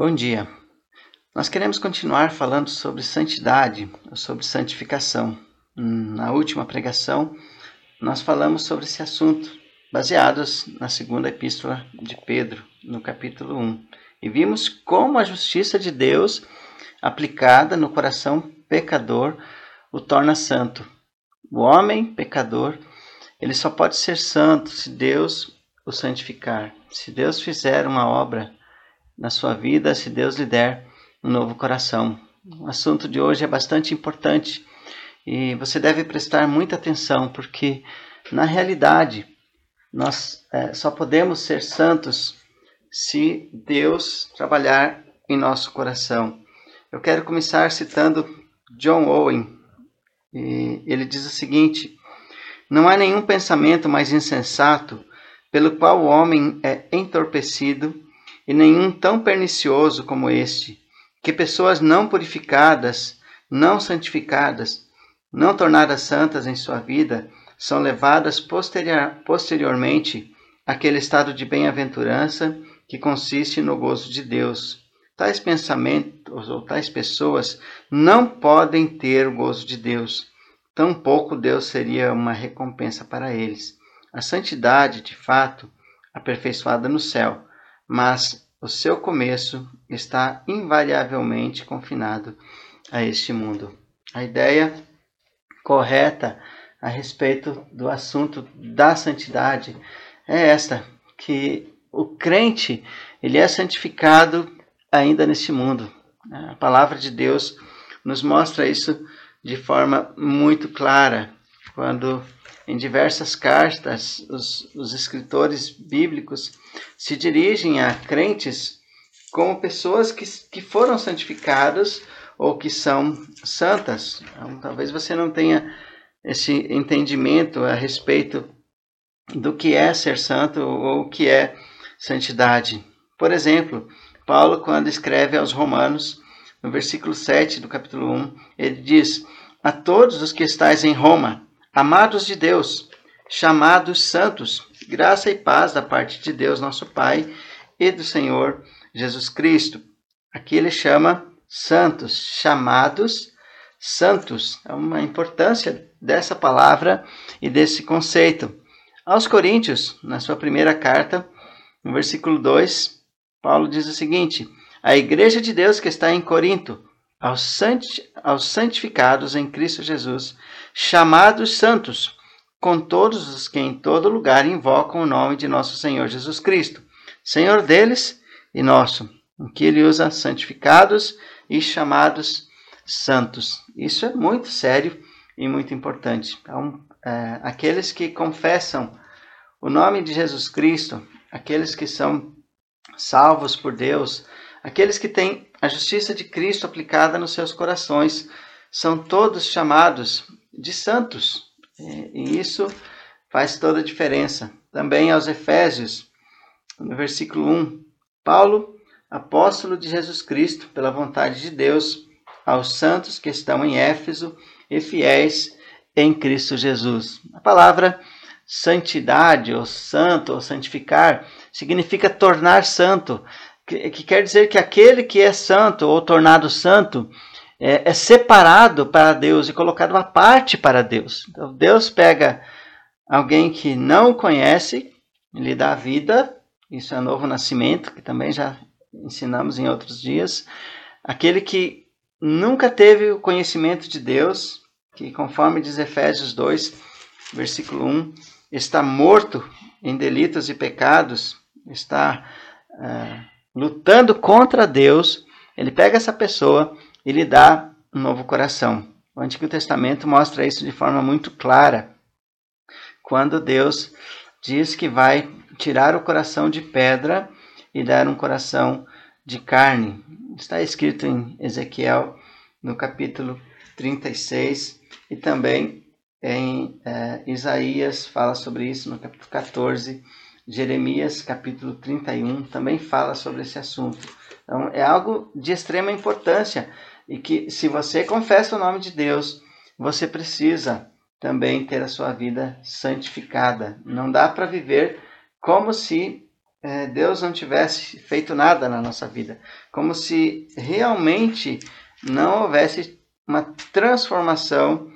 Bom dia. Nós queremos continuar falando sobre santidade, sobre santificação. Na última pregação, nós falamos sobre esse assunto, baseados na segunda epístola de Pedro, no capítulo 1. E vimos como a justiça de Deus, aplicada no coração pecador, o torna santo. O homem pecador, ele só pode ser santo se Deus o santificar. Se Deus fizer uma obra na sua vida, se Deus lhe der um novo coração. O assunto de hoje é bastante importante e você deve prestar muita atenção, porque na realidade nós é, só podemos ser santos se Deus trabalhar em nosso coração. Eu quero começar citando John Owen. E ele diz o seguinte: Não há nenhum pensamento mais insensato pelo qual o homem é entorpecido, e nenhum tão pernicioso como este que pessoas não purificadas, não santificadas, não tornadas santas em sua vida, são levadas posterior, posteriormente àquele estado de bem-aventurança que consiste no gozo de Deus. Tais pensamentos ou tais pessoas não podem ter o gozo de Deus. Tampouco Deus seria uma recompensa para eles. A santidade, de fato, aperfeiçoada no céu, mas o seu começo está invariavelmente confinado a este mundo. A ideia correta a respeito do assunto da santidade é esta, que o crente ele é santificado ainda neste mundo. A palavra de Deus nos mostra isso de forma muito clara quando em diversas cartas, os, os escritores bíblicos se dirigem a crentes como pessoas que, que foram santificadas ou que são santas. Então, talvez você não tenha esse entendimento a respeito do que é ser santo ou o que é santidade. Por exemplo, Paulo, quando escreve aos Romanos, no versículo 7 do capítulo 1, ele diz: A todos os que estáis em Roma, Amados de Deus, chamados santos, graça e paz da parte de Deus, nosso Pai, e do Senhor Jesus Cristo. Aqui ele chama santos, chamados santos. É uma importância dessa palavra e desse conceito. Aos Coríntios, na sua primeira carta, no versículo 2, Paulo diz o seguinte: A igreja de Deus que está em Corinto, aos, santi aos santificados em Cristo Jesus, chamados santos, com todos os que em todo lugar invocam o nome de nosso Senhor Jesus Cristo, Senhor deles e nosso, em que ele usa santificados e chamados santos. Isso é muito sério e muito importante. Então, é, aqueles que confessam o nome de Jesus Cristo, aqueles que são salvos por Deus, aqueles que têm a justiça de Cristo aplicada nos seus corações, são todos chamados de santos. E isso faz toda a diferença. Também aos Efésios, no versículo 1, Paulo, apóstolo de Jesus Cristo, pela vontade de Deus, aos santos que estão em Éfeso e fiéis em Cristo Jesus. A palavra santidade, ou santo, ou santificar, significa tornar santo, que, que quer dizer que aquele que é santo ou tornado santo é, é separado para Deus e colocado à parte para Deus. Então, Deus pega alguém que não conhece, lhe dá vida, isso é novo nascimento, que também já ensinamos em outros dias. Aquele que nunca teve o conhecimento de Deus, que conforme diz Efésios 2, versículo 1, está morto em delitos e pecados, está uh, lutando contra Deus, ele pega essa pessoa e lhe dá um novo coração. O Antigo Testamento mostra isso de forma muito clara, quando Deus diz que vai tirar o coração de pedra e dar um coração de carne. Está escrito em Ezequiel, no capítulo 36, e também em é, Isaías fala sobre isso no capítulo 14 Jeremias capítulo 31 também fala sobre esse assunto. Então, é algo de extrema importância e que, se você confessa o nome de Deus, você precisa também ter a sua vida santificada. Não dá para viver como se é, Deus não tivesse feito nada na nossa vida, como se realmente não houvesse uma transformação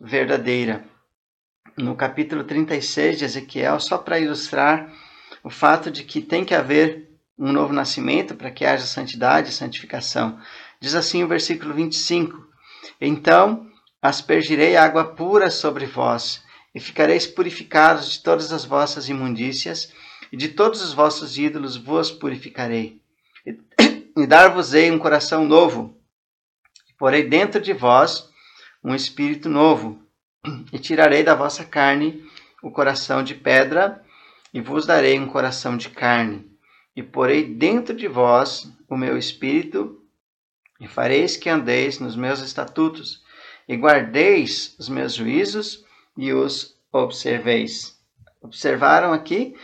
verdadeira. No capítulo 36 de Ezequiel, só para ilustrar o fato de que tem que haver um novo nascimento para que haja santidade e santificação. Diz assim o versículo 25: Então aspergirei água pura sobre vós, e ficareis purificados de todas as vossas imundícias, e de todos os vossos ídolos vos purificarei. E dar-vos-ei um coração novo, e porei dentro de vós um espírito novo, e tirarei da vossa carne o coração de pedra, e vos darei um coração de carne, e porei dentro de vós o meu espírito, e fareis que andeis nos meus estatutos, e guardeis os meus juízos e os observeis. Observaram aqui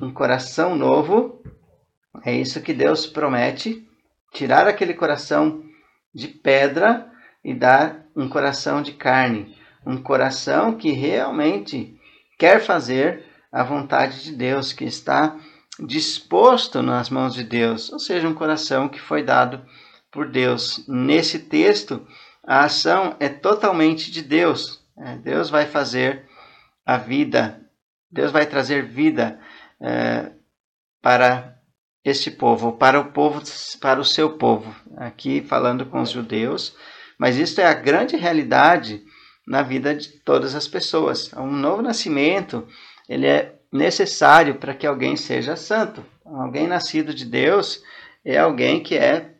um coração novo? É isso que Deus promete: tirar aquele coração de pedra e dar um coração de carne, um coração que realmente quer fazer a vontade de Deus, que está disposto nas mãos de Deus, ou seja, um coração que foi dado por Deus. Nesse texto, a ação é totalmente de Deus. É, Deus vai fazer a vida, Deus vai trazer vida é, para este povo, para o povo, para o seu povo. Aqui falando com os judeus, mas isso é a grande realidade na vida de todas as pessoas. Um novo nascimento, ele é necessário para que alguém seja santo. Alguém nascido de Deus é alguém que é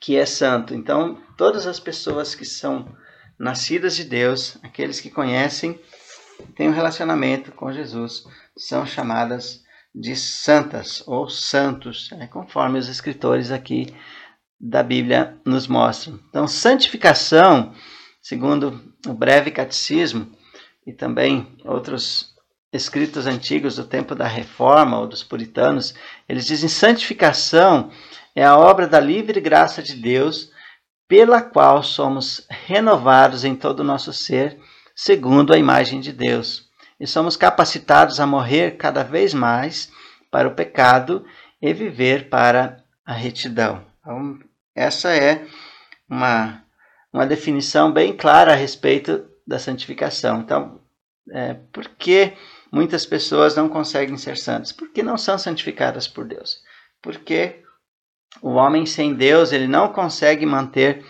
que é santo. Então, todas as pessoas que são nascidas de Deus, aqueles que conhecem, têm um relacionamento com Jesus, são chamadas de santas ou santos, é, conforme os escritores aqui da Bíblia nos mostram. Então, santificação, segundo o breve catecismo e também outros escritos antigos do tempo da Reforma ou dos puritanos, eles dizem santificação é a obra da livre graça de Deus, pela qual somos renovados em todo o nosso ser, segundo a imagem de Deus, e somos capacitados a morrer cada vez mais para o pecado e viver para a retidão. Então, essa é uma, uma definição bem clara a respeito da santificação. Então, é, por que muitas pessoas não conseguem ser santas? Porque não são santificadas por Deus. Porque o homem sem Deus, ele não consegue manter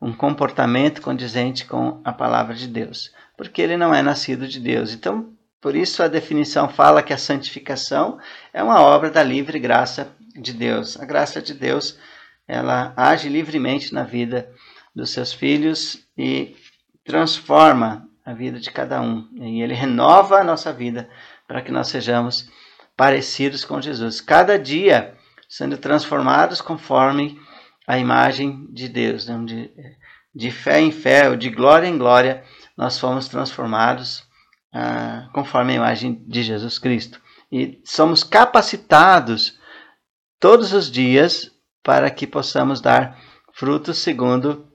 um comportamento condizente com a palavra de Deus, porque ele não é nascido de Deus. Então, por isso a definição fala que a santificação é uma obra da livre graça de Deus. A graça de Deus, ela age livremente na vida dos seus filhos e transforma a vida de cada um. E ele renova a nossa vida para que nós sejamos parecidos com Jesus. Cada dia sendo transformados conforme a imagem de Deus. Né? De, de fé em fé, ou de glória em glória, nós fomos transformados ah, conforme a imagem de Jesus Cristo. E somos capacitados todos os dias para que possamos dar frutos segundo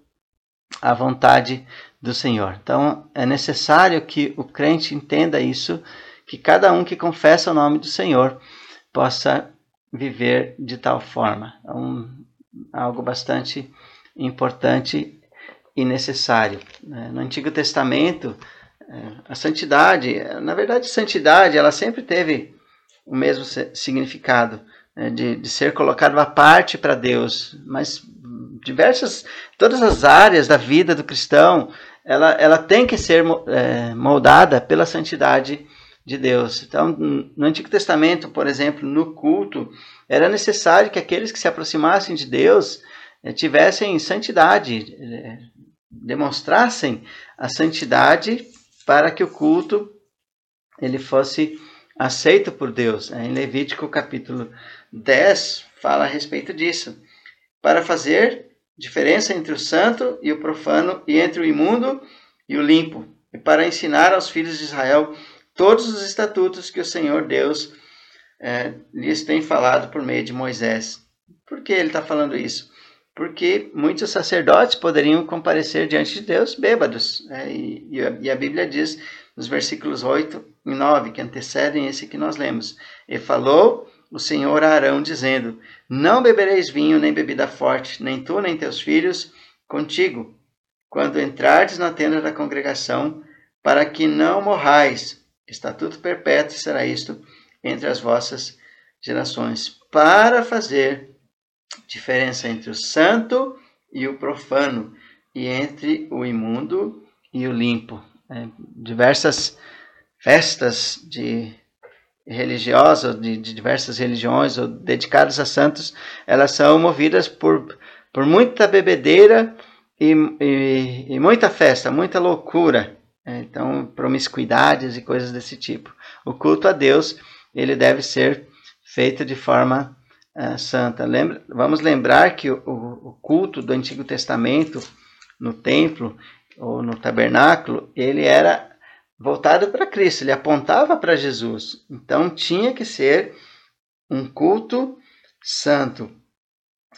a vontade do Senhor. Então é necessário que o crente entenda isso, que cada um que confessa o nome do Senhor possa viver de tal forma. É um, algo bastante importante e necessário. Né? No Antigo Testamento, é, a santidade, na verdade, santidade, ela sempre teve o mesmo significado né? de, de ser colocado à parte para Deus, mas diversas, todas as áreas da vida do cristão, ela, ela tem que ser é, moldada pela santidade de Deus. Então, no Antigo Testamento, por exemplo, no culto, era necessário que aqueles que se aproximassem de Deus eh, tivessem santidade, eh, demonstrassem a santidade para que o culto ele fosse aceito por Deus. Em Levítico capítulo 10 fala a respeito disso. Para fazer diferença entre o santo e o profano, e entre o imundo e o limpo, e para ensinar aos filhos de Israel todos os estatutos que o Senhor Deus é, lhes tem falado por meio de Moisés. Por que ele está falando isso? Porque muitos sacerdotes poderiam comparecer diante de Deus bêbados. É, e, e, a, Bíblia diz nos versículos 8 e 9, que antecedem esse que nós lemos: E falou o Senhor a Arão, dizendo: Não bebereis vinho, nem bebida forte, nem tu, nem teus filhos contigo, quando entrardes na tenda da congregação, para que não morrais. Estatuto perpétuo será isto entre as vossas gerações, para fazer diferença entre o santo e o profano, e entre o imundo e o limpo. É, diversas festas de religiosas, de, de, diversas religiões ou dedicadas a santos, elas são movidas por, por muita bebedeira e, e, e muita festa, muita loucura. É, então, promiscuidades e coisas desse tipo. O culto a Deus, ele deve ser feito de forma uh, santa. Lembra, vamos lembrar que o, o culto do Antigo Testamento no templo ou no tabernáculo, ele era voltado para Cristo, ele apontava para Jesus. Então tinha que ser um culto santo.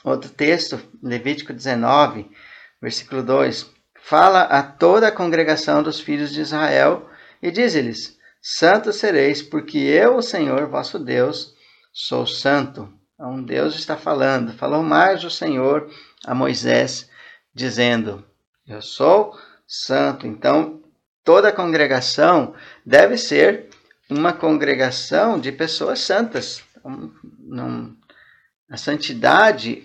Outro texto, Levítico 19, versículo 2, fala a toda a congregação dos filhos de Israel e diz-lhes: Santos sereis, porque eu, o Senhor vosso Deus, sou santo. Então Deus está falando. Falou mais o Senhor a Moisés, dizendo: Eu sou santo. Então toda congregação deve ser uma congregação de pessoas santas. A santidade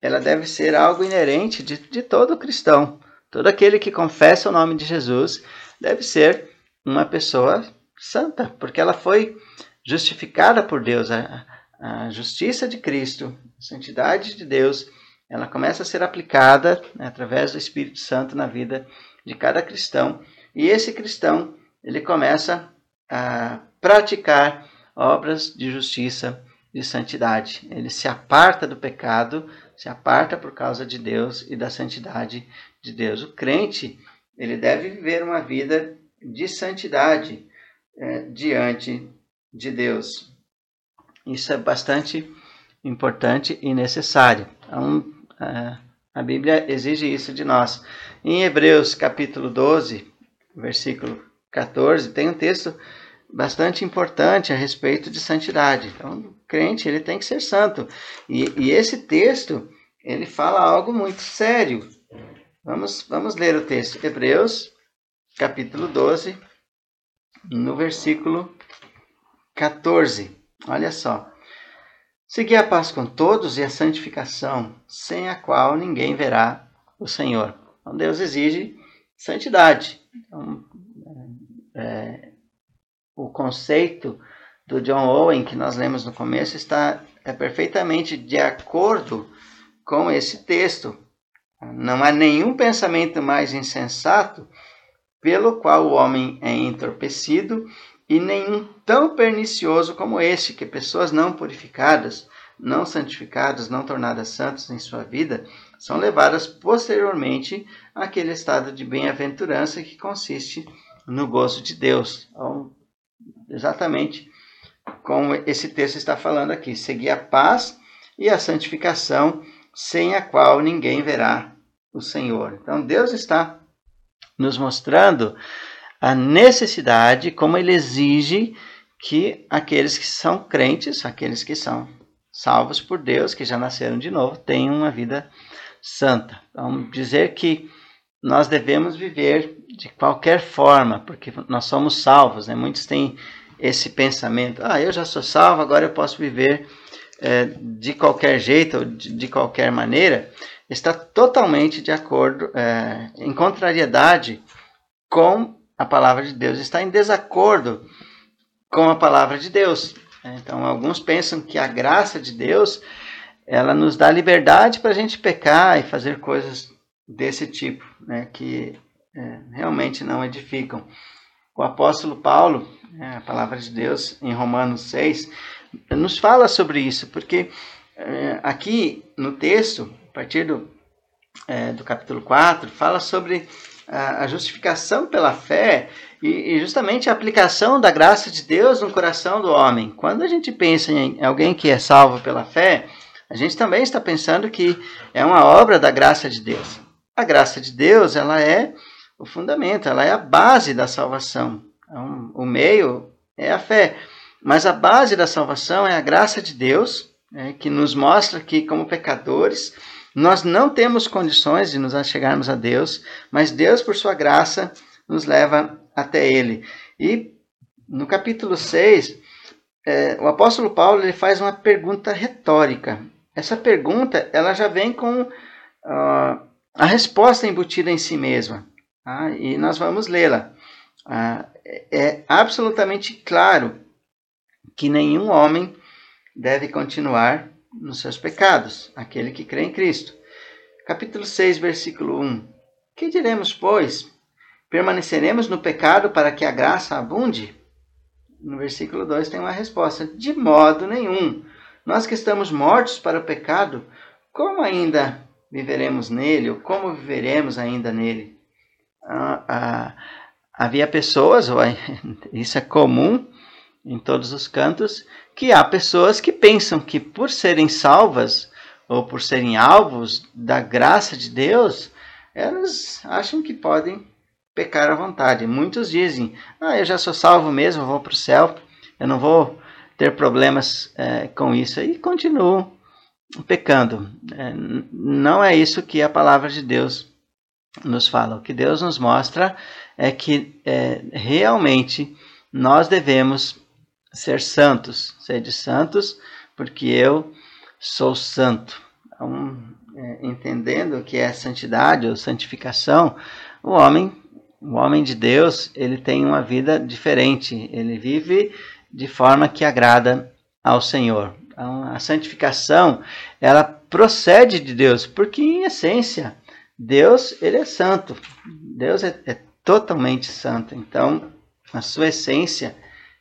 ela deve ser algo inerente de, de todo cristão. Todo aquele que confessa o nome de Jesus deve ser uma pessoa santa, porque ela foi justificada por Deus. A, a justiça de Cristo, a santidade de Deus, ela começa a ser aplicada né, através do Espírito Santo na vida de cada cristão e esse cristão, ele começa a praticar obras de justiça, de santidade. Ele se aparta do pecado, se aparta por causa de Deus e da santidade de Deus. O crente, ele deve viver uma vida de santidade é, diante de Deus. Isso é bastante importante e necessário. Então, a Bíblia exige isso de nós. Em Hebreus capítulo 12, versículo 14, tem um texto bastante importante a respeito de santidade. Então, o crente ele tem que ser santo. E, e esse texto ele fala algo muito sério. Vamos, vamos ler o texto. Hebreus, capítulo 12, no versículo 14. Olha só. Segui a paz com todos e a santificação, sem a qual ninguém verá o Senhor. Então Deus exige santidade. Então, é, o conceito do John Owen que nós lemos no começo está é perfeitamente de acordo com esse texto. Não há nenhum pensamento mais insensato pelo qual o homem é entorpecido e nenhum tão pernicioso como este, que pessoas não purificadas, não santificadas, não tornadas santas em sua vida, são levadas posteriormente àquele estado de bem-aventurança que consiste no gozo de Deus. Então, exatamente como esse texto está falando aqui: seguir a paz e a santificação, sem a qual ninguém verá o Senhor. Então, Deus está nos mostrando a necessidade, como ele exige que aqueles que são crentes, aqueles que são salvos por Deus, que já nasceram de novo, tenham uma vida santa. Vamos dizer que nós devemos viver de qualquer forma, porque nós somos salvos. Né? Muitos têm esse pensamento: ah, eu já sou salvo, agora eu posso viver é, de qualquer jeito ou de, de, qualquer maneira. Está totalmente de acordo, é, em contrariedade com a palavra de Deus, está em desacordo com a palavra de Deus. Então, alguns pensam que a graça de Deus ela nos dá liberdade para a gente pecar e fazer coisas desse tipo, né, que é, realmente não edificam. O apóstolo Paulo, é, a palavra de Deus, em Romanos 6, nos fala sobre isso, porque é, aqui no texto, a partir do, é, do capítulo 4, fala sobre a, a justificação pela fé e, e, justamente a aplicação da graça de Deus no coração do homem. Quando a gente pensa em alguém que é salvo pela fé, a gente também está pensando que é uma obra da graça de Deus. A graça de Deus, ela é o fundamento, ela é a base da salvação. Então, o meio é a fé. Mas a base da salvação é a graça de Deus, é, que nos mostra que, como pecadores, nós não temos condições de nos chegarmos a Deus, mas Deus, por sua graça, nos leva até Ele. E no capítulo 6, é, o apóstolo Paulo ele faz uma pergunta retórica. Essa pergunta ela já vem com uh, a resposta embutida em si mesma. Tá? E nós vamos lê-la. Uh, é absolutamente claro que nenhum homem deve continuar nos seus pecados, aquele que crê em Cristo. Capítulo 6, versículo 1. Que diremos, pois? Permaneceremos no pecado para que a graça abunde? No versículo 2 tem uma resposta: De modo nenhum. Nós que estamos mortos para o pecado, como ainda viveremos nele? Ou como viveremos ainda nele? Ah, ah, havia pessoas, isso é comum em todos os cantos, que há pessoas que pensam que por serem salvas ou por serem alvos da graça de Deus, elas acham que podem pecar à vontade. Muitos dizem: Ah, eu já sou salvo mesmo, vou para o céu, eu não vou ter problemas é, com isso. E continuam pecando. É, não é isso que a palavra de Deus nos fala. O que Deus nos mostra é que é, realmente nós devemos ser santos, ser de santos, porque eu sou santo. Então, é, entendendo o que é santidade ou santificação, o homem, o homem de Deus, ele tem uma vida diferente. Ele vive de forma que agrada ao Senhor. Então, a santificação, ela procede de Deus, porque em essência, Deus, ele é santo. Deus é, é totalmente santo. Então, a sua essência,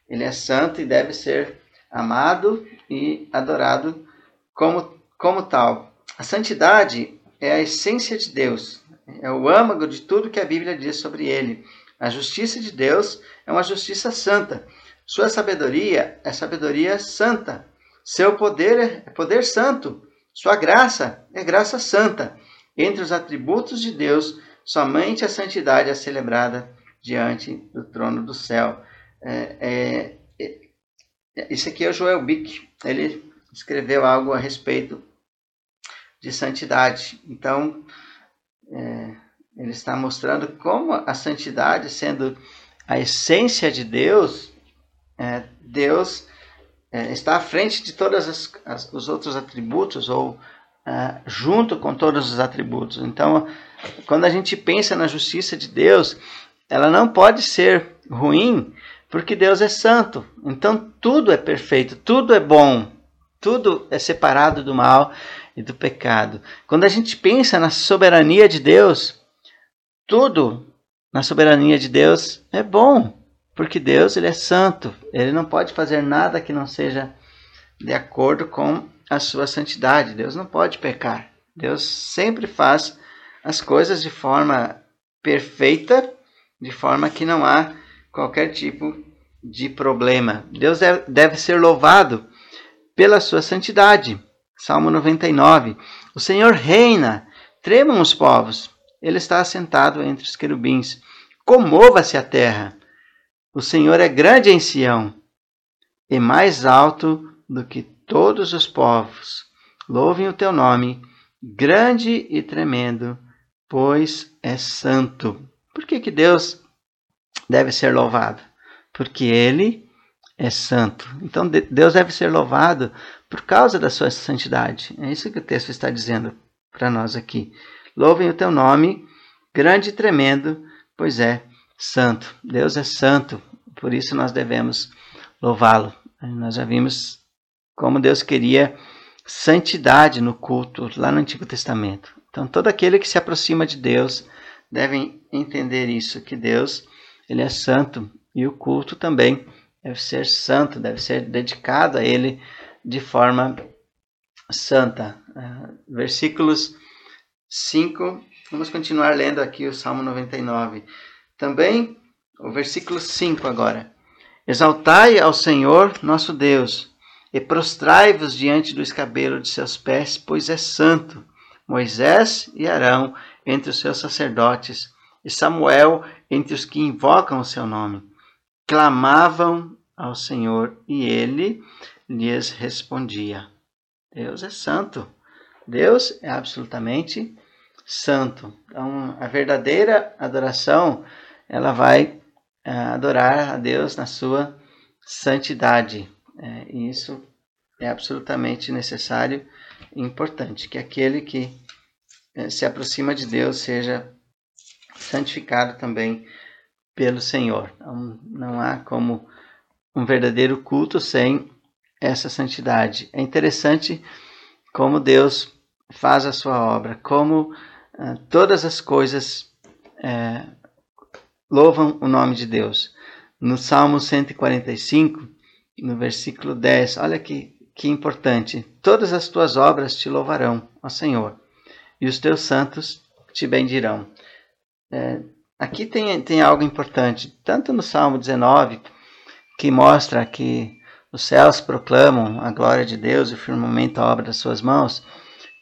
ele é santo e deve ser amado e adorado como, como tal. A santidade é a essência de Deus, é o âmago de tudo que a Bíblia diz sobre ele. A justiça de Deus é uma justiça santa. Sua sabedoria é sabedoria santa. Seu poder é poder santo. Sua graça é graça santa. Entre os atributos de Deus, somente a santidade é celebrada diante do trono do céu. É, é, é, isso aqui é o Joel Bick. Ele escreveu algo a respeito de santidade. Então, é, ele está mostrando como a santidade, sendo a essência de Deus, é, Deus é, está à frente de todos os outros atributos ou é, junto com todos os atributos. Então, quando a gente pensa na justiça de Deus, ela não pode ser ruim, porque Deus é santo. Então, tudo é perfeito, tudo é bom, tudo é separado do mal e do pecado. Quando a gente pensa na soberania de Deus, tudo na soberania de Deus é bom, porque Deus ele é santo. Ele não pode fazer nada que não seja de acordo com a sua santidade. Deus não pode pecar. Deus sempre faz as coisas de forma perfeita, de forma que não há qualquer tipo de problema. Deus deve ser louvado pela sua santidade. Salmo 99. O Senhor reina, tremam os povos. Ele está assentado entre os querubins. Comova-se a terra. O Senhor é grande em Sião e mais alto do que todos os povos. Louvem o teu nome, grande e tremendo, pois é santo. Por que, que Deus deve ser louvado? Porque ele é santo. Então Deus deve ser louvado por causa da sua santidade. É isso que o texto está dizendo para nós aqui. Louvem o teu nome, grande e tremendo, pois é santo. Deus é santo, por isso nós devemos louvá-lo. Nós já vimos como Deus queria santidade no culto lá no Antigo Testamento. Então todo aquele que se aproxima de Deus deve entender isso, que Deus ele é santo e o culto também deve ser santo, deve ser dedicado a Ele de forma santa. Uh, versículos 5, vamos continuar lendo aqui o Salmo 99. Também o versículo 5 agora. Exaltai ao Senhor nosso Deus e prostrai-vos diante do escabelo de seus pés, pois é santo. Moisés e Arão entre os seus sacerdotes, e Samuel entre os que invocam o seu nome clamavam ao Senhor e ele lhes respondia. Deus é santo. Deus é absolutamente santo. Então, a verdadeira adoração, ela vai é, adorar a Deus na sua santidade. É, e isso é absolutamente necessário e importante, que aquele que é, se aproxima de Deus seja santificado também pelo Senhor. Não, não há como um verdadeiro culto sem essa santidade. É interessante como Deus faz a sua obra, como uh, todas as coisas uh, louvam o nome de Deus. No Salmo 145, no versículo 10, olha que, que importante. Todas as tuas obras te louvarão, ó Senhor, e os teus santos te bendirão. É, aqui tem, tem algo importante, tanto no Salmo 19, que mostra que os céus proclamam a glória de Deus e o firmamento a obra das suas mãos,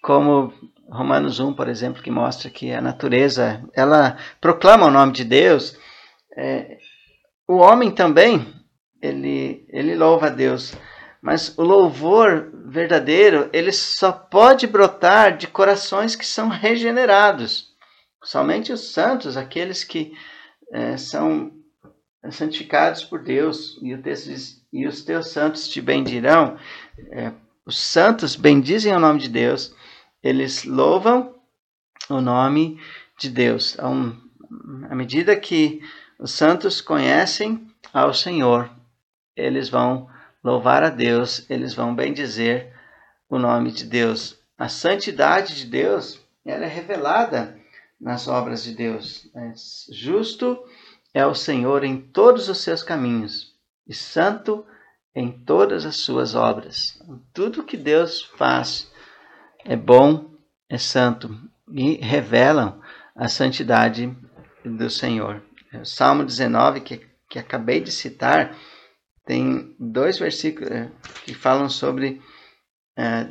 como Romanos 1, por exemplo, que mostra que a natureza, ela proclama o nome de Deus, é, o homem também, ele, ele louva a Deus, mas o louvor verdadeiro, ele só pode brotar de corações que são regenerados. Somente os santos, aqueles que é, são santificados por Deus, e o texto diz, e os teus santos te bendirão, é, os santos bendizem o nome de Deus, eles louvam o nome de Deus. Então, à medida que os santos conhecem ao Senhor, eles vão louvar a Deus, eles vão bendizer o nome de Deus. A santidade de Deus, ela é revelada nas obras de Deus. É justo é o Senhor em todos os seus caminhos e santo em todas as suas obras. Tudo que Deus faz é bom, é santo e revelam a santidade do Senhor. O Salmo 19, que, que acabei de citar, tem dois versículos eh, que falam sobre é,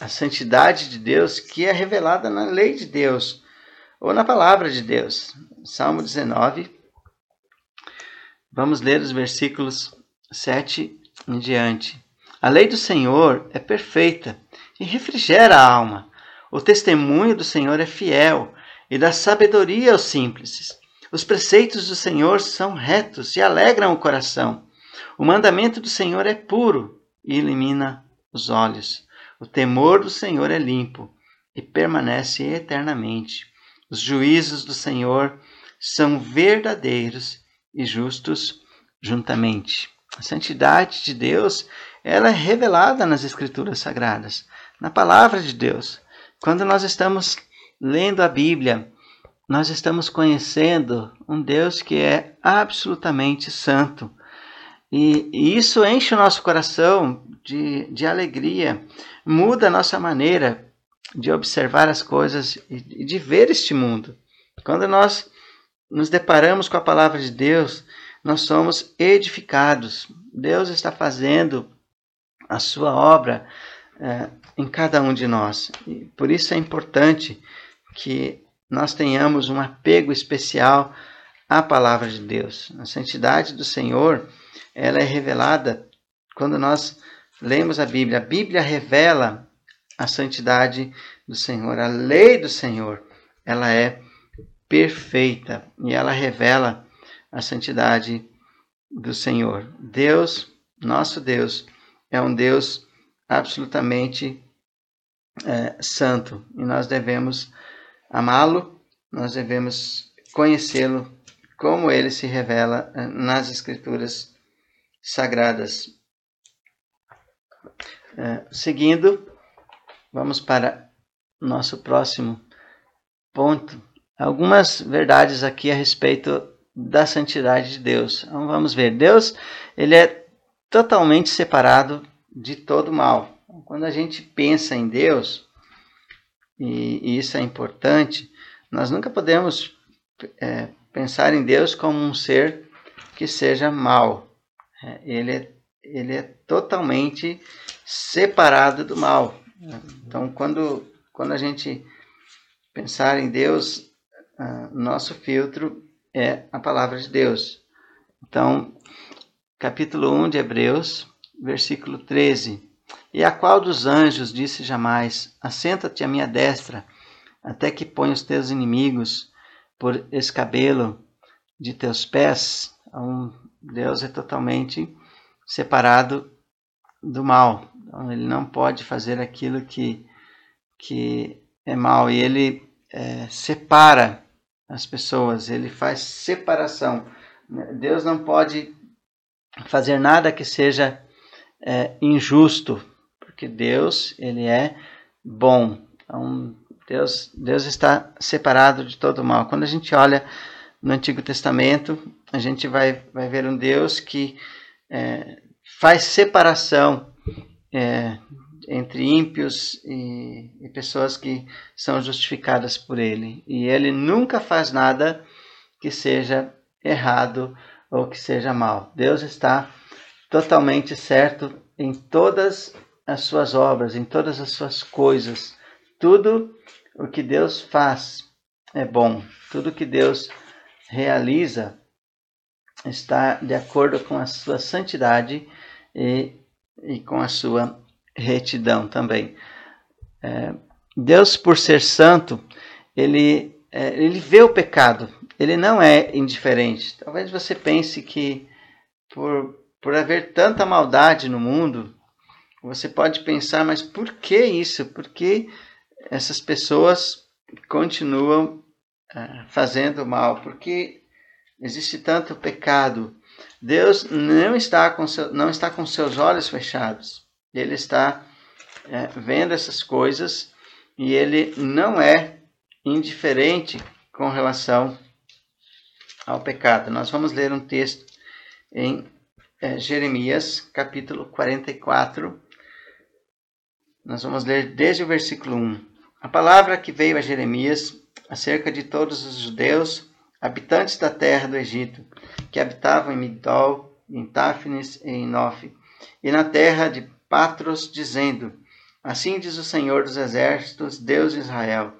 a santidade de Deus que é revelada na lei de Deus ou na palavra de Deus. Salmo 19, vamos ler os versículos 7 em diante. A lei do Senhor é perfeita e refrigera a alma. O testemunho do Senhor é fiel e dá sabedoria aos simples. Os preceitos do Senhor são retos e alegram o coração. O mandamento do Senhor é puro e ilumina os olhos. O temor do Senhor é limpo e permanece eternamente. Os juízos do Senhor são verdadeiros e justos juntamente. A santidade de Deus, ela é revelada nas escrituras sagradas, na palavra de Deus. Quando nós estamos lendo a Bíblia, nós estamos conhecendo um Deus que é absolutamente santo. E, e isso enche o nosso coração de, de alegria, muda a nossa maneira de observar as coisas e de ver este mundo. Quando nós nos deparamos com a palavra de Deus, nós somos edificados. Deus está fazendo a sua obra é, em cada um de nós. E por isso é importante que nós tenhamos um apego especial à palavra de Deus. A santidade do Senhor, ela é revelada quando nós lemos a Bíblia. A Bíblia revela a santidade do Senhor, a lei do Senhor, ela é perfeita e ela revela a santidade do Senhor. Deus, nosso Deus, é um Deus absolutamente é, santo e nós devemos amá-lo, nós devemos conhecê-lo como ele se revela é, nas Escrituras sagradas. É, seguindo, vamos para nosso próximo ponto. Algumas verdades aqui a respeito da santidade de Deus. Então vamos ver, Deus ele é totalmente separado de todo mal. Quando a gente pensa em Deus, e, e isso é importante, nós nunca podemos é, pensar em Deus como um ser que seja mal. É, ele, é, ele é totalmente separado do mal. Então, quando, quando a gente pensar em Deus, uh, nosso filtro é a palavra de Deus. Então, capítulo 1 de Hebreus, versículo 13. E a qual dos anjos disse jamais: Assenta-te à minha destra, até que ponha os teus inimigos por escabelo de teus pés? Um Deus é totalmente separado do mal. Então, ele não pode fazer aquilo que, que é mal. E ele é, separa as pessoas, ele faz separação. Deus não pode fazer nada que seja é, injusto, porque Deus ele é bom. Então, Deus, Deus está separado de todo mal. Quando a gente olha no Antigo Testamento, a gente vai, vai ver um Deus que é, faz separação é, entre ímpios e, e, pessoas que são justificadas por Ele. E Ele nunca faz nada que seja errado ou que seja mal. Deus está totalmente certo em todas as suas obras, em todas as suas coisas. Tudo o que Deus faz é bom. Tudo que Deus realiza está de acordo com a sua santidade e, e com a sua retidão também. É, Deus, por ser santo, ele, é, ele vê o pecado, ele não é indiferente. Talvez você pense que por, por haver tanta maldade no mundo, você pode pensar, mas por que isso? Por que essas pessoas continuam uh, fazendo mal? Por que existe tanto pecado? Deus não está com, seu, não está com seus olhos fechados. Ele está é, vendo essas coisas e ele não é indiferente com relação ao pecado. Nós vamos ler um texto em é, Jeremias, capítulo 44. Nós vamos ler desde o versículo 1. A palavra que veio a Jeremias acerca de todos os judeus, habitantes da terra do Egito, que habitavam em Migdol, em Táfnis e em Nof, e na terra de Patros, dizendo: Assim diz o Senhor dos Exércitos, Deus de Israel: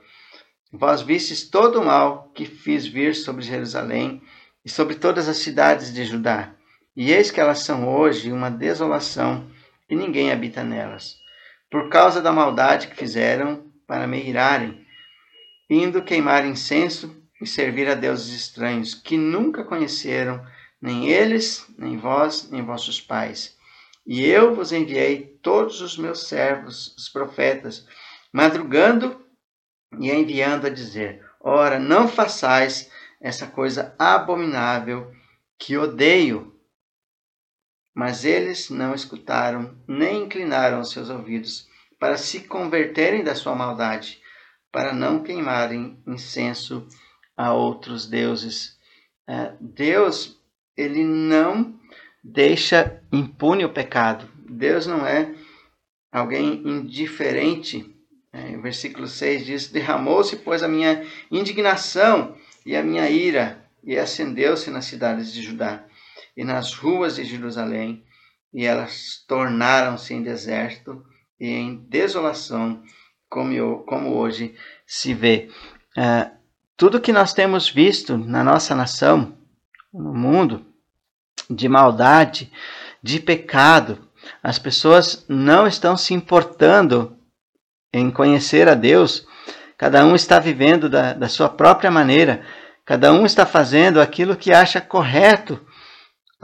Vós vistes todo o mal que fiz vir sobre Jerusalém e sobre todas as cidades de Judá, e eis que elas são hoje uma desolação e ninguém habita nelas, por causa da maldade que fizeram para me irarem, indo queimar incenso e servir a deuses estranhos, que nunca conheceram, nem eles, nem vós, nem vossos pais e eu vos enviei todos os meus servos, os profetas, madrugando e enviando a dizer: Ora, não façais essa coisa abominável que odeio. Mas eles não escutaram, nem inclinaram seus ouvidos para se converterem da sua maldade, para não queimarem incenso a outros deuses. É, Deus, ele não deixa impune o pecado. Deus não é alguém indiferente. É, o versículo 6 diz: Derramou-se, pois, a minha indignação e a minha ira, e acendeu-se nas cidades de Judá e nas ruas de Jerusalém, e elas tornaram-se em deserto e em desolação, como, como hoje se vê. É, tudo que nós temos visto na nossa nação, no mundo, de maldade, de pecado. As pessoas não estão se importando em conhecer a Deus. Cada um está vivendo da, da sua própria maneira. Cada um está fazendo aquilo que acha correto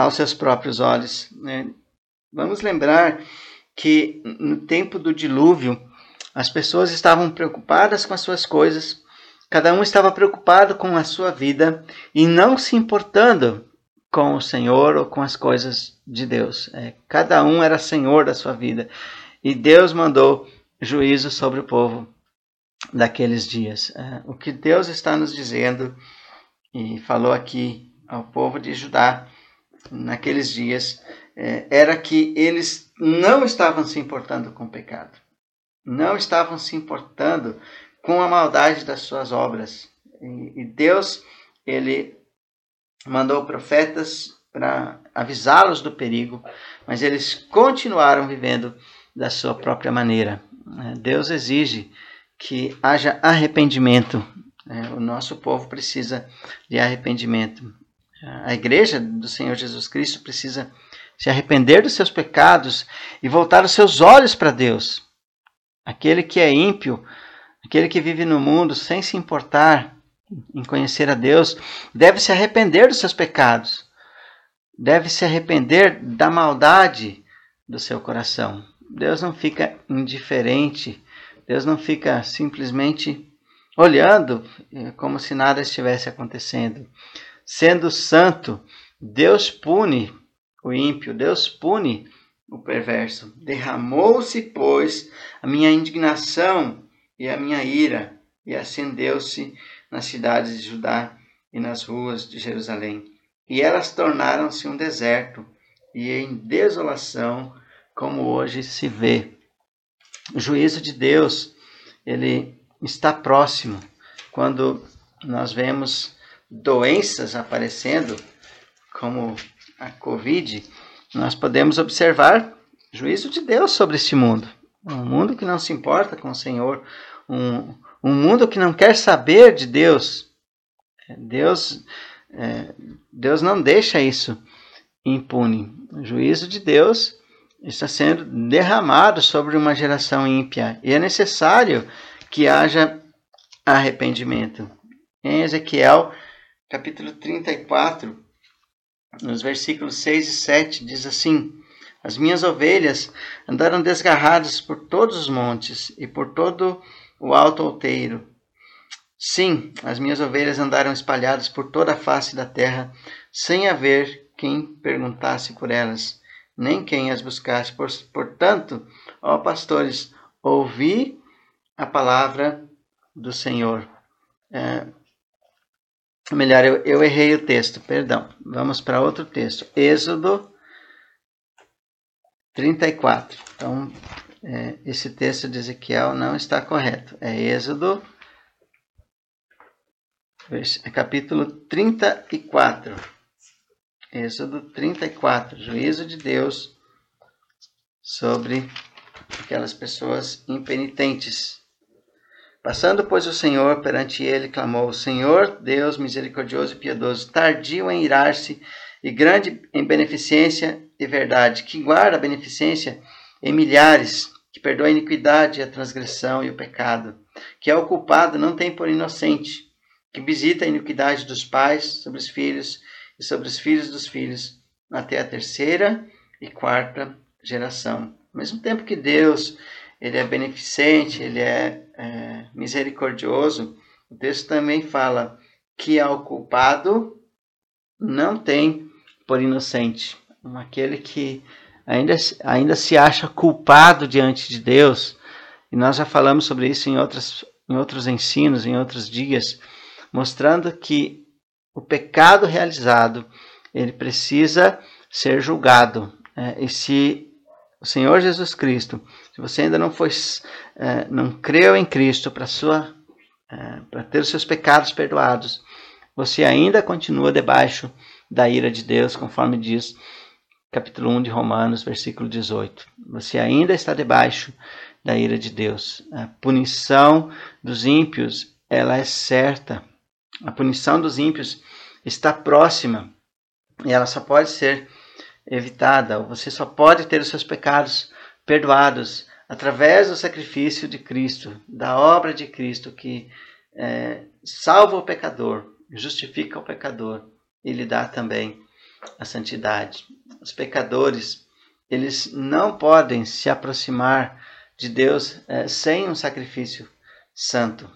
aos seus próprios olhos. Né? Vamos lembrar que no tempo do dilúvio, as pessoas estavam preocupadas com as suas coisas, cada um estava preocupado com a sua vida e não se importando com o Senhor ou com as coisas de Deus. É, cada um era senhor da sua vida. E Deus mandou juízo sobre o povo daqueles dias. É, o que Deus está nos dizendo e falou aqui ao povo de Judá naqueles dias é, era que eles não estavam se importando com o pecado, não estavam se importando com a maldade das suas obras. E, e Deus, ele mandou profetas para avisá-los do perigo, mas eles continuaram vivendo da sua própria maneira. É, Deus exige que haja arrependimento. É, o nosso povo precisa de arrependimento. A igreja do Senhor Jesus Cristo precisa se arrepender dos seus pecados e voltar os seus olhos para Deus. Aquele que é ímpio, aquele que vive no mundo sem se importar em conhecer a Deus, deve se arrepender dos seus pecados, deve se arrepender da maldade do seu coração. Deus não fica indiferente, Deus não fica simplesmente olhando eh, como se nada estivesse acontecendo. Sendo santo, Deus pune o ímpio, Deus pune o perverso. Derramou-se, pois, a minha indignação e a minha ira, e acendeu-se nas cidades de Judá e nas ruas de Jerusalém. E elas tornaram-se um deserto e em desolação, como hoje se vê. O juízo de Deus, ele está próximo. Quando nós vemos doenças aparecendo, como a Covid, nós podemos observar juízo de Deus sobre este mundo. Um mundo que não se importa com o Senhor, um, um mundo que não quer saber de Deus. Deus, é, Deus não deixa isso impune. O juízo de Deus está sendo derramado sobre uma geração ímpia e é necessário que haja arrependimento. Em Ezequiel, capítulo 34, nos versículos 6 e 7, diz assim: As minhas ovelhas andaram desgarradas por todos os montes e por todo o alto outeiro. Sim, as minhas ovelhas andaram espalhadas por toda a face da terra, sem haver quem perguntasse por elas, nem quem as buscasse. Portanto, ó pastores, ouvi a palavra do Senhor. É, Melhor, eu, eu errei o texto, perdão. Vamos para outro texto. Êxodo 34. Então, é, esse texto de Ezequiel não está correto. É Êxodo, é capítulo 34. Êxodo 34. Juízo de Deus sobre aquelas pessoas impenitentes. Passando, pois, o Senhor perante ele, clamou: Senhor, Deus misericordioso e piedoso, tardio em irar-se e grande em beneficência e verdade, que guarda a beneficência em milhares, que perdoa a iniquidade, a transgressão e o pecado, que é o culpado não tem por inocente, que visita a iniquidade dos pais sobre os filhos e sobre os filhos dos filhos, até a terceira e quarta geração. Ao mesmo tempo que Deus ele é beneficente, ele é, é misericordioso. O texto também fala que ao culpado não tem por inocente. Aquele que ainda, ainda se acha culpado diante de Deus, e nós já falamos sobre isso em, outras, em outros ensinos, em outros dias, mostrando que o pecado realizado ele precisa ser julgado. É, e se o Senhor Jesus Cristo se você ainda não foi, é, não creu em Cristo para sua, é, para ter os seus pecados perdoados, você ainda continua debaixo da ira de Deus, conforme diz capítulo 1 de Romanos, versículo 18. Você ainda está debaixo da ira de Deus. A punição dos ímpios, ela é certa. A punição dos ímpios está próxima e ela só pode ser evitada, você só pode ter os seus pecados perdoados através do sacrifício de Cristo, da obra de Cristo que é, salva o pecador, justifica o pecador e lhe dá também a santidade. Os pecadores, eles não podem se aproximar de Deus é, sem um sacrifício santo.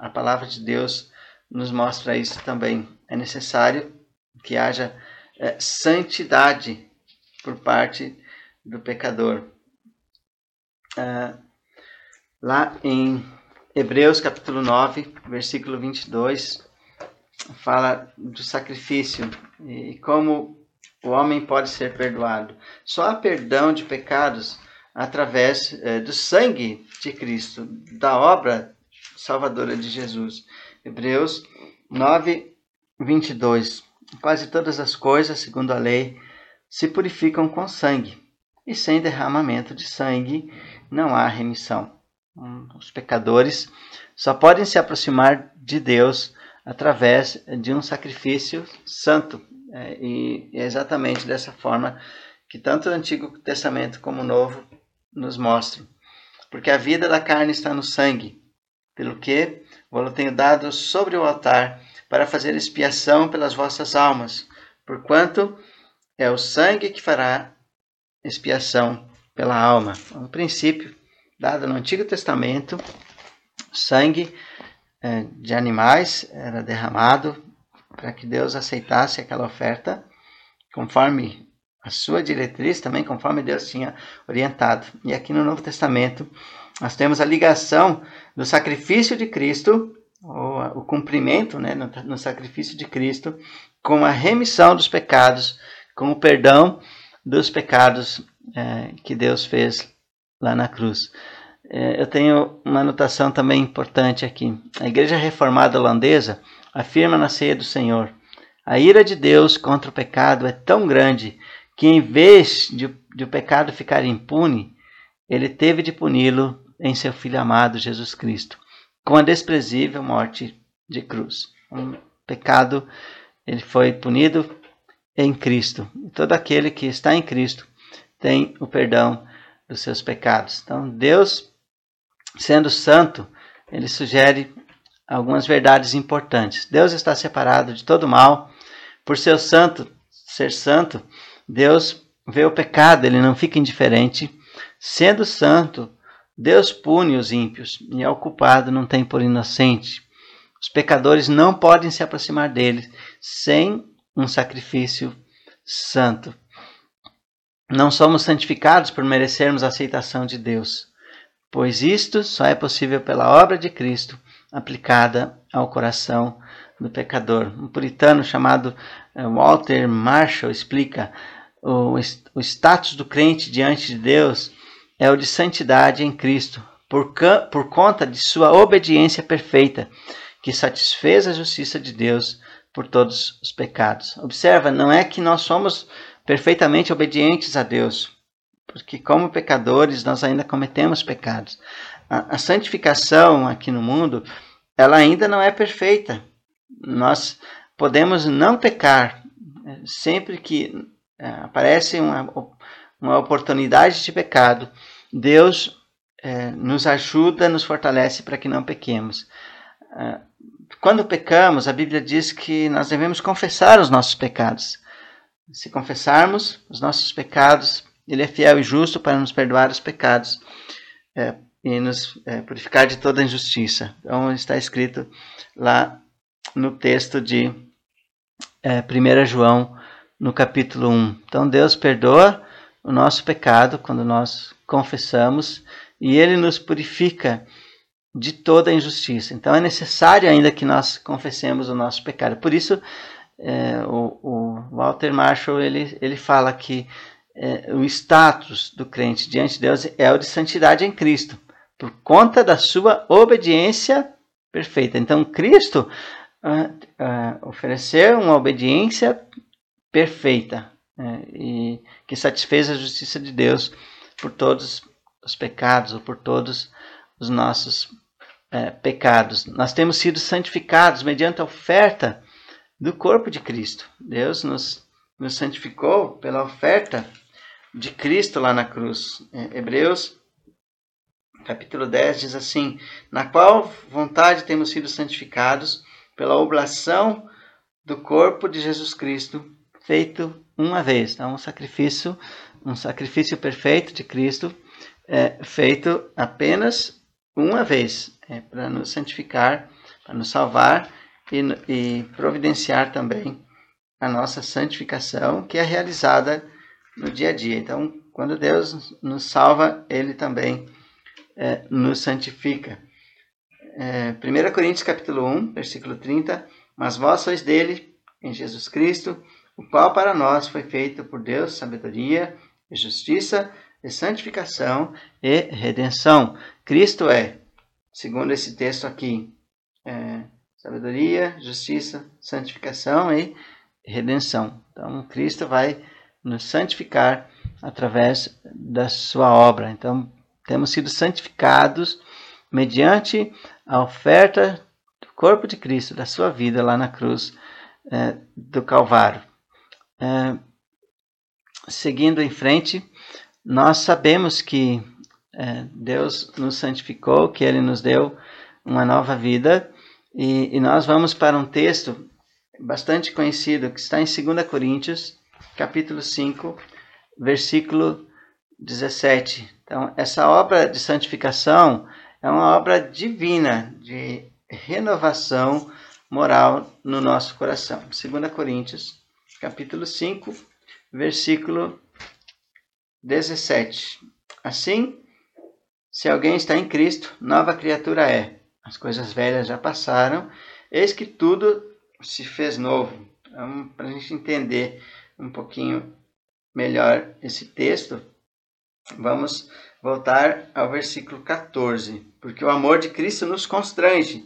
A palavra de Deus nos mostra isso também. É necessário que haja é, santidade por parte do pecador. Ah, lá em Hebreus capítulo 9, versículo 22, fala do sacrifício e como o homem pode ser perdoado. Só há perdão de pecados através eh, do sangue de Cristo, da obra salvadora de Jesus. Hebreus 9, 22. Quase todas as coisas, segundo a lei, se purificam com sangue e sem derramamento de sangue não há remissão. Hum, os pecadores só podem se aproximar de Deus através de um sacrifício santo. É, e é exatamente dessa forma que tanto o Antigo Testamento como o Novo nos mostram. Porque a vida da carne está no sangue, pelo que vou tenho dado sobre o altar para fazer expiação pelas vossas almas, porquanto é o sangue que fará expiação pela alma. É um princípio dado no Antigo Testamento, sangue é, de animais era derramado para que Deus aceitasse aquela oferta, conforme a sua diretriz, também conforme Deus tinha orientado. E aqui no Novo Testamento, nós temos a ligação do sacrifício de Cristo, ou o cumprimento né, no, no sacrifício de Cristo, com a remissão dos pecados, com o perdão dos pecados é, que Deus fez lá na cruz. É, eu tenho uma anotação também importante aqui. A Igreja Reformada Holandesa afirma na ceia do Senhor: a ira de Deus contra o pecado é tão grande que, em vez de, de o pecado ficar impune, ele teve de puni-lo em seu Filho amado Jesus Cristo, com a desprezível morte de cruz. Um pecado, ele foi punido em Cristo. todo aquele que está em Cristo tem o perdão dos seus pecados. Então, Deus, sendo santo, ele sugere algumas verdades importantes. Deus está separado de todo mal. Por ser santo, ser santo, Deus vê o pecado, ele não fica indiferente. Sendo santo, Deus pune os ímpios e ao culpado não tem por inocente. Os pecadores não podem se aproximar dele sem um sacrifício santo. Não somos santificados por merecermos a aceitação de Deus, pois isto só é possível pela obra de Cristo aplicada ao coração do pecador. Um puritano chamado eh, Walter Marshall explica o, o status do crente diante de Deus é o de santidade em Cristo, por, por conta de sua obediência perfeita, que satisfez a justiça de Deus por todos os pecados. Observa, não é que nós somos perfeitamente obedientes a Deus, porque como pecadores nós ainda cometemos pecados. A, a santificação aqui no mundo, ela ainda não é perfeita. Nós podemos não pecar sempre que é, aparece uma, uma oportunidade de pecado. Deus é, nos ajuda, nos fortalece para que não pequemos. É, quando pecamos, a Bíblia diz que nós devemos confessar os nossos pecados. Se confessarmos os nossos pecados, Ele é fiel e justo para nos perdoar os pecados é, e nos é, purificar de toda injustiça. Então, está escrito lá no texto de é, 1 João, no capítulo 1. Então, Deus perdoa o nosso pecado quando nós confessamos e Ele nos purifica de toda injustiça. Então, é necessário ainda que nós confessemos o nosso pecado. Por isso, é, o, o, Walter Marshall ele, ele fala que é, o status do crente diante de Deus é o de santidade em Cristo, por conta da sua obediência perfeita. Então, Cristo uh, uh, ofereceu uma obediência perfeita uh, e que satisfez a justiça de Deus por todos os pecados ou por todos os nossos é, pecados. Nós temos sido santificados mediante a oferta do corpo de Cristo. Deus nos, nos santificou pela oferta de Cristo lá na cruz. É, Hebreus capítulo 10 diz assim: Na qual vontade temos sido santificados pela oblação do corpo de Jesus Cristo, feito uma vez. Então, um sacrifício, um sacrifício perfeito de Cristo, é, feito apenas uma vez, é, para nos santificar, para nos salvar e, e providenciar também a nossa santificação, que é realizada no dia a dia. Então, quando Deus nos salva, Ele também é, nos santifica. É, 1 Coríntios capítulo 1, versículo 30, Mas vós sois dele, em Jesus Cristo, o qual para nós foi feito por Deus sabedoria e justiça e santificação e redenção. Cristo é, segundo esse texto aqui, é, sabedoria, justiça, santificação e redenção. Então, Cristo vai nos santificar através da sua obra. Então, temos sido santificados mediante a oferta do corpo de Cristo, da sua vida lá na cruz é, do Calvário. É, seguindo em frente, nós sabemos que é, Deus nos santificou, que Ele nos deu uma nova vida, e, e, nós vamos para um texto bastante conhecido que está em 2 Coríntios, capítulo 5, versículo 17. Então, essa obra de santificação é uma obra divina de renovação moral no nosso coração. 2 Coríntios, capítulo 5, versículo 17. Assim, se alguém está em Cristo, nova criatura é. As coisas velhas já passaram, eis que tudo se fez novo. Então, para a gente entender um pouquinho melhor esse texto, vamos voltar ao versículo 14. Porque o amor de Cristo nos constrange,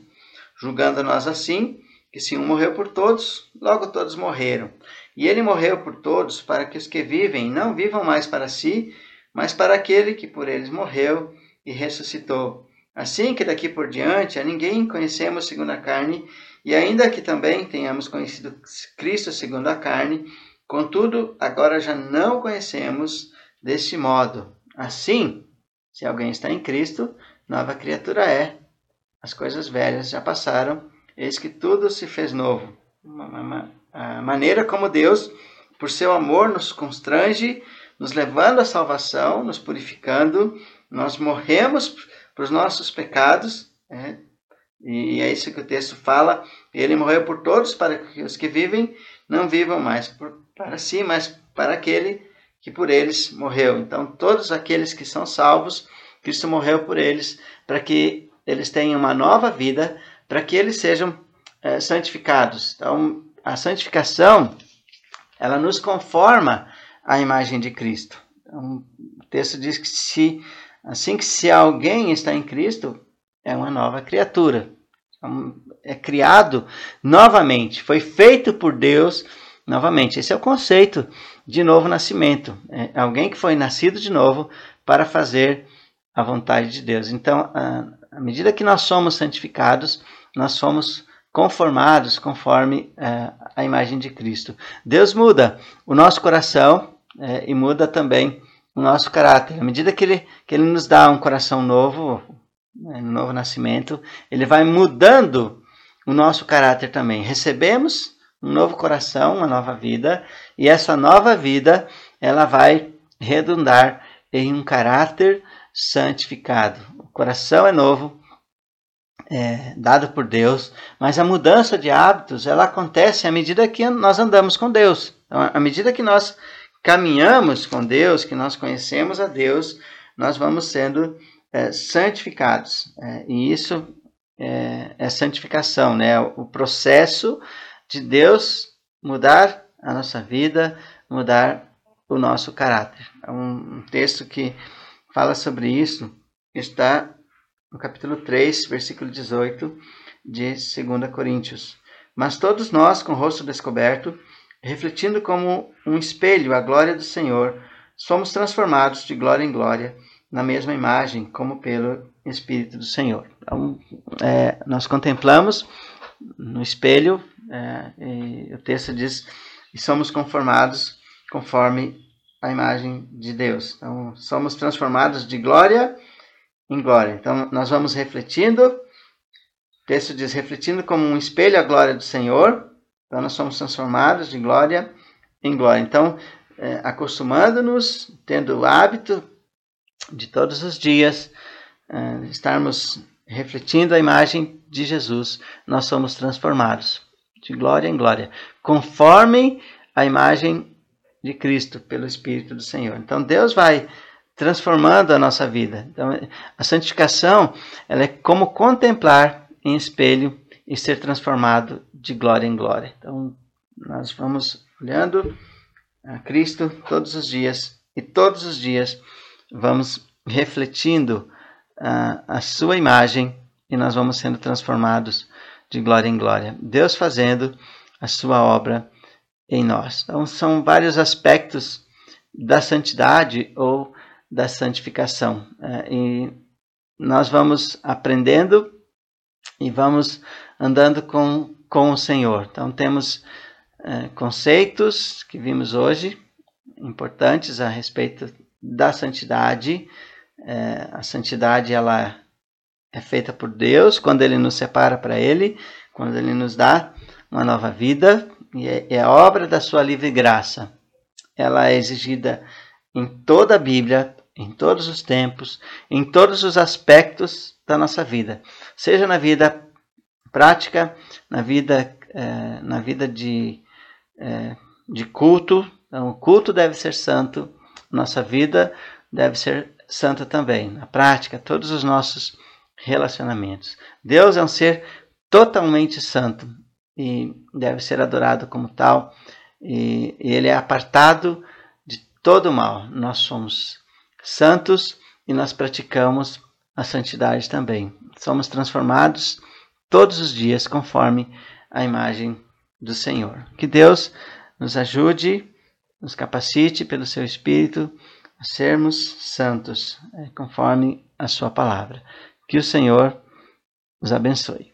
julgando nós assim, que se um morreu por todos, logo todos morreram. E ele morreu por todos, para que os que vivem não vivam mais para si, mas para aquele que por eles morreu e ressuscitou. Assim que daqui por diante a ninguém conhecemos segundo a carne, e ainda que também tenhamos conhecido Cristo segundo a carne, contudo, agora já não conhecemos deste modo. Assim, se alguém está em Cristo, nova criatura é. As coisas velhas já passaram, eis que tudo se fez novo. A maneira como Deus, por seu amor, nos constrange, nos levando à salvação, nos purificando, nós morremos para os nossos pecados, é, e é isso que o texto fala. Ele morreu por todos, para que os que vivem não vivam mais por, para si, mas para aquele que por eles morreu. Então, todos aqueles que são salvos, Cristo morreu por eles, para que eles tenham uma nova vida, para que eles sejam é, santificados. Então, a santificação, ela nos conforma à imagem de Cristo. Então, o texto diz que se assim que se alguém está em Cristo, é uma nova criatura. Então, é criado novamente, foi feito por Deus novamente. Esse é o conceito de novo nascimento. É alguém que foi nascido de novo para fazer a vontade de Deus. Então, à medida que nós somos santificados, nós somos conformados conforme é, a imagem de Cristo. Deus muda o nosso coração é, e muda também o nosso caráter. À medida que ele, que ele nos dá um coração novo, né, no novo nascimento, ele vai mudando o nosso caráter também. Recebemos um novo coração, uma nova vida, e essa nova vida ela vai redundar em um caráter santificado. O coração é novo, é, dado por Deus, mas a mudança de hábitos ela acontece à medida que nós andamos com Deus. Então, à medida que nós caminhamos com Deus, que nós conhecemos a Deus, nós vamos sendo é, santificados. É, e isso é, é, santificação, né? O processo de Deus mudar a nossa vida, mudar o nosso caráter. É um, um texto que fala sobre isso, está no capítulo 3, versículo 18 de 2 Coríntios. Mas todos nós, com o rosto descoberto, refletindo como um espelho a glória do Senhor, somos transformados de glória em glória na mesma imagem, como pelo Espírito do Senhor. Então, é, nós contemplamos no espelho, é, o texto diz, e somos conformados conforme a imagem de Deus. Então, somos transformados de glória em glória. Então, nós vamos refletindo, o texto diz, refletindo como um espelho a glória do Senhor. Então, nós somos transformados de glória em glória. Então, é, acostumando-nos, tendo o hábito de todos os dias é, estarmos refletindo a imagem de Jesus, nós somos transformados de glória em glória, conforme a imagem de Cristo pelo Espírito do Senhor. Então, Deus vai transformando a nossa vida. Então, a santificação ela é como contemplar em espelho e ser transformado de glória em glória. Então, nós vamos olhando a Cristo todos os dias e todos os dias vamos refletindo a, a sua imagem e nós vamos sendo transformados de glória em glória. Deus fazendo a sua obra em nós. Então, são vários aspectos da santidade ou da santificação. É, e nós vamos aprendendo e vamos andando com, com o Senhor. Então, temos é, conceitos que vimos hoje, importantes a respeito da santidade. É, a santidade ela é feita por Deus quando Ele nos separa para Ele, quando Ele nos dá uma nova vida, e é, obra da Sua livre graça. Ela é exigida em toda a Bíblia, em todos os tempos, em todos os aspectos da nossa vida, seja na vida prática, na vida, é, na vida de, é, de culto. Então, o culto deve ser santo, nossa vida deve ser santa também. Na prática, todos os nossos relacionamentos. Deus é um ser totalmente santo e deve ser adorado como tal. E ele é apartado de todo mal. Nós somos santos e nós praticamos a santidade também. Somos transformados todos os dias conforme a imagem do Senhor. Que Deus nos ajude, nos capacite pelo seu Espírito a sermos santos, é, conforme a sua palavra. Que o Senhor os abençoe.